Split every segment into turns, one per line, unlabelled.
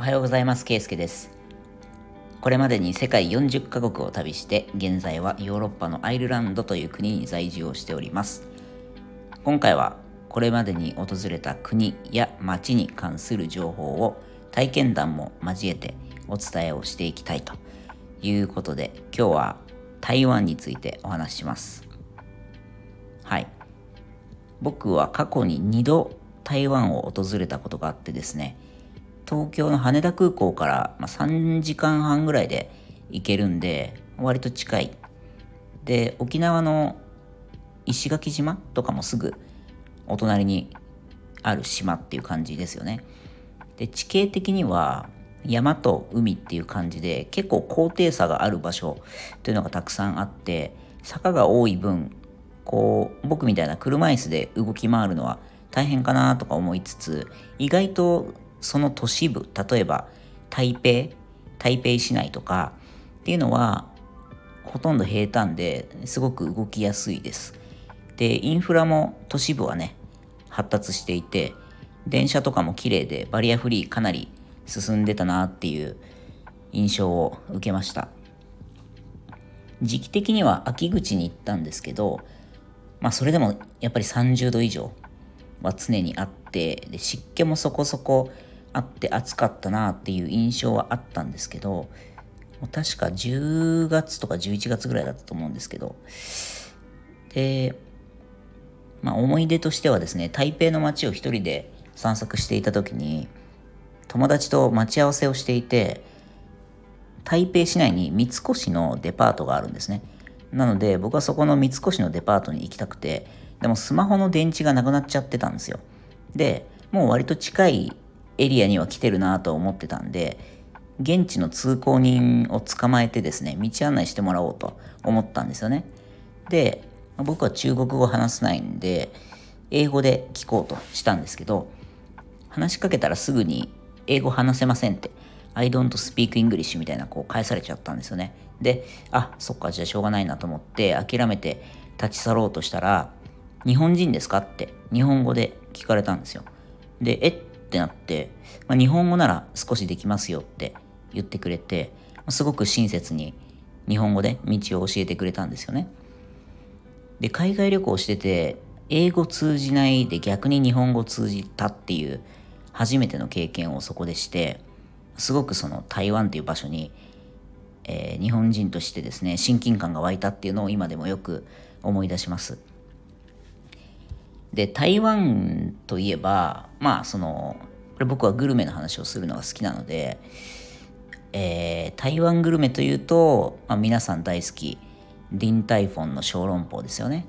おはようございます。ケイスケです。これまでに世界40カ国を旅して、現在はヨーロッパのアイルランドという国に在住をしております。今回はこれまでに訪れた国や街に関する情報を体験談も交えてお伝えをしていきたいということで、今日は台湾についてお話しします。はい。僕は過去に2度台湾を訪れたことがあってですね、東京の羽田空港からま3時間半ぐらいで行けるんで、割と近い。で、沖縄の石垣島とかもすぐお隣にある島っていう感じですよね。で、地形的には山と海っていう感じで結構高低差がある場所というのがたくさんあって坂が多い分こう僕みたいな車椅子で動き回るのは大変かなとか思いつつ意外とその都市部例えば台北台北市内とかっていうのはほとんど平坦ですごく動きやすいです。でインフラも都市部はね発達していて電車とかも綺麗でバリアフリーかなり進んでたなっていう印象を受けました。時期的には秋口に行ったんですけどまあそれでもやっぱり30度以上は常にあってで湿気もそこそこあって暑かったなっていう印象はあったんですけど確か10月とか11月ぐらいだったと思うんですけどでまあ思い出としてはですね台北の街を一人で散策していた時に友達と待ち合わせをしていて台北市内に三越のデパートがあるんですね。なので僕はそこの三越のデパートに行きたくてでもスマホの電池がなくなっちゃってたんですよ。でもう割と近いエリアには来てるなと思ってたんで現地の通行人を捕まえてですね道案内してもらおうと思ったんですよね。で僕は中国語話せないんで英語で聞こうとしたんですけど話しかけたらすぐに英語話せませんって I don't speak English みたいなこう返されちゃったんですよね。であそっかじゃあしょうがないなと思って諦めて立ち去ろうとしたら日本人ですかって日本語で聞かれたんですよ。でえっってなって、まあ、日本語なら少しできますよって言ってくれて、すごく親切に日本語で道を教えてくれたんですよね。で、海外旅行してて、英語通じないで逆に日本語通じたっていう初めての経験をそこでして、すごくその台湾という場所に、えー、日本人としてですね、親近感が湧いたっていうのを今でもよく思い出します。で、台湾といえば、まあ、その、これ僕はグルメの話をするのが好きなので、えー、台湾グルメというと、まあ、皆さん大好き、ディンタイフォンの小籠包ですよね。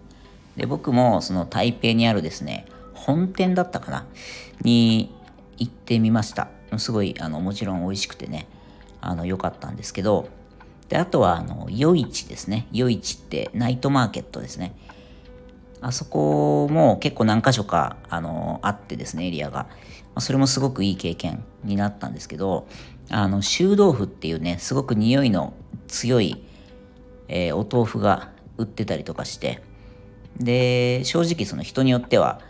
で、僕もその台北にあるですね、本店だったかなに行ってみました。すごい、あの、もちろん美味しくてね、あの、良かったんですけど、で、あとは、あの、夜市ですね。夜市ってナイトマーケットですね。あそこも結構何箇所か、あの、あってですね、エリアが。まそれもすごくいい経験になったんですけど、あの、臭豆腐っていうね、すごく匂いの強い、えー、お豆腐が売ってたりとかして、で、正直その人によっては、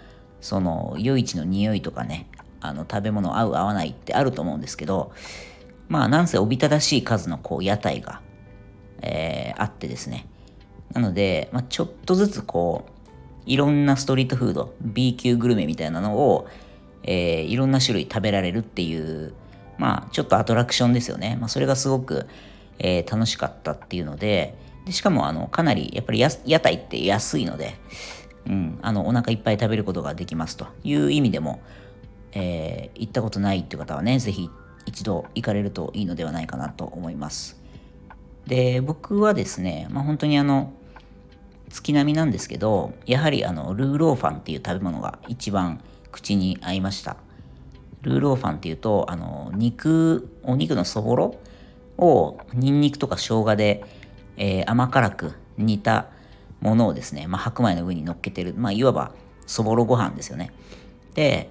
その、夜市の匂いとかね、あの、食べ物合う合わないってあると思うんですけど、まあ、なんせおびただしい数のこう、屋台が、えー、あってですね。なので、まあ、ちょっとずつこう、いろんなストリートフード B 級グルメみたいなのを、えー、いろんな種類食べられるっていうまあちょっとアトラクションですよね、まあ、それがすごく、えー、楽しかったっていうのででしかもあのかなりやっぱり屋台って安いので、うん、あのお腹いっぱい食べることができますという意味でも、えー、行ったことないっていう方はね是非一度行かれるといいのではないかなと思います。で僕はですね、まあ、本当にあの月並みなんですけどやはりあのルーローファンっていう食べ物が一番口に合いました。ルーローファンっていうとあの肉お肉のそぼろをニンニクとか生姜で、えー、甘辛く煮たものをですね、まあ、白米の上に乗っけてる、まあ、いわばそぼろご飯ですよね。で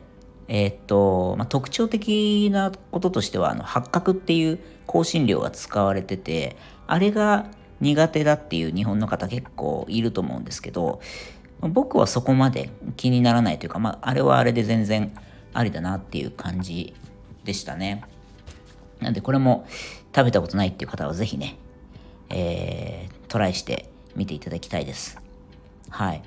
えー、っと、まあ、特徴的なこととしてはあの八角っていう香辛料が使われててあれが苦手だっていう日本の方結構いると思うんですけど僕はそこまで気にならないというか、まあ、あれはあれで全然ありだなっていう感じでしたね。なんでこれも食べたことないっていう方はぜひね、えー、トライしてみていただきたいです。はい。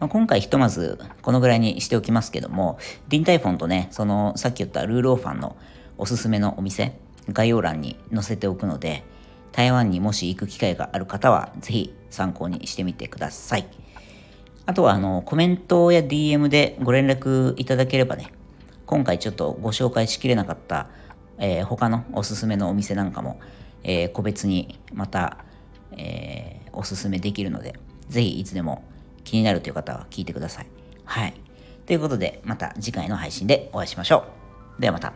まあ、今回ひとまずこのぐらいにしておきますけども、ディンタイフォンとね、そのさっき言ったルーローファンのおすすめのお店、概要欄に載せておくので、台湾にもし行く機会がある方は、ぜひ参考にしてみてください。あとは、あの、コメントや DM でご連絡いただければね、今回ちょっとご紹介しきれなかった、えー、他のおすすめのお店なんかも、えー、個別にまた、えー、おすすめできるので、ぜひいつでも気になるという方は聞いてください。はい。ということで、また次回の配信でお会いしましょう。ではまた。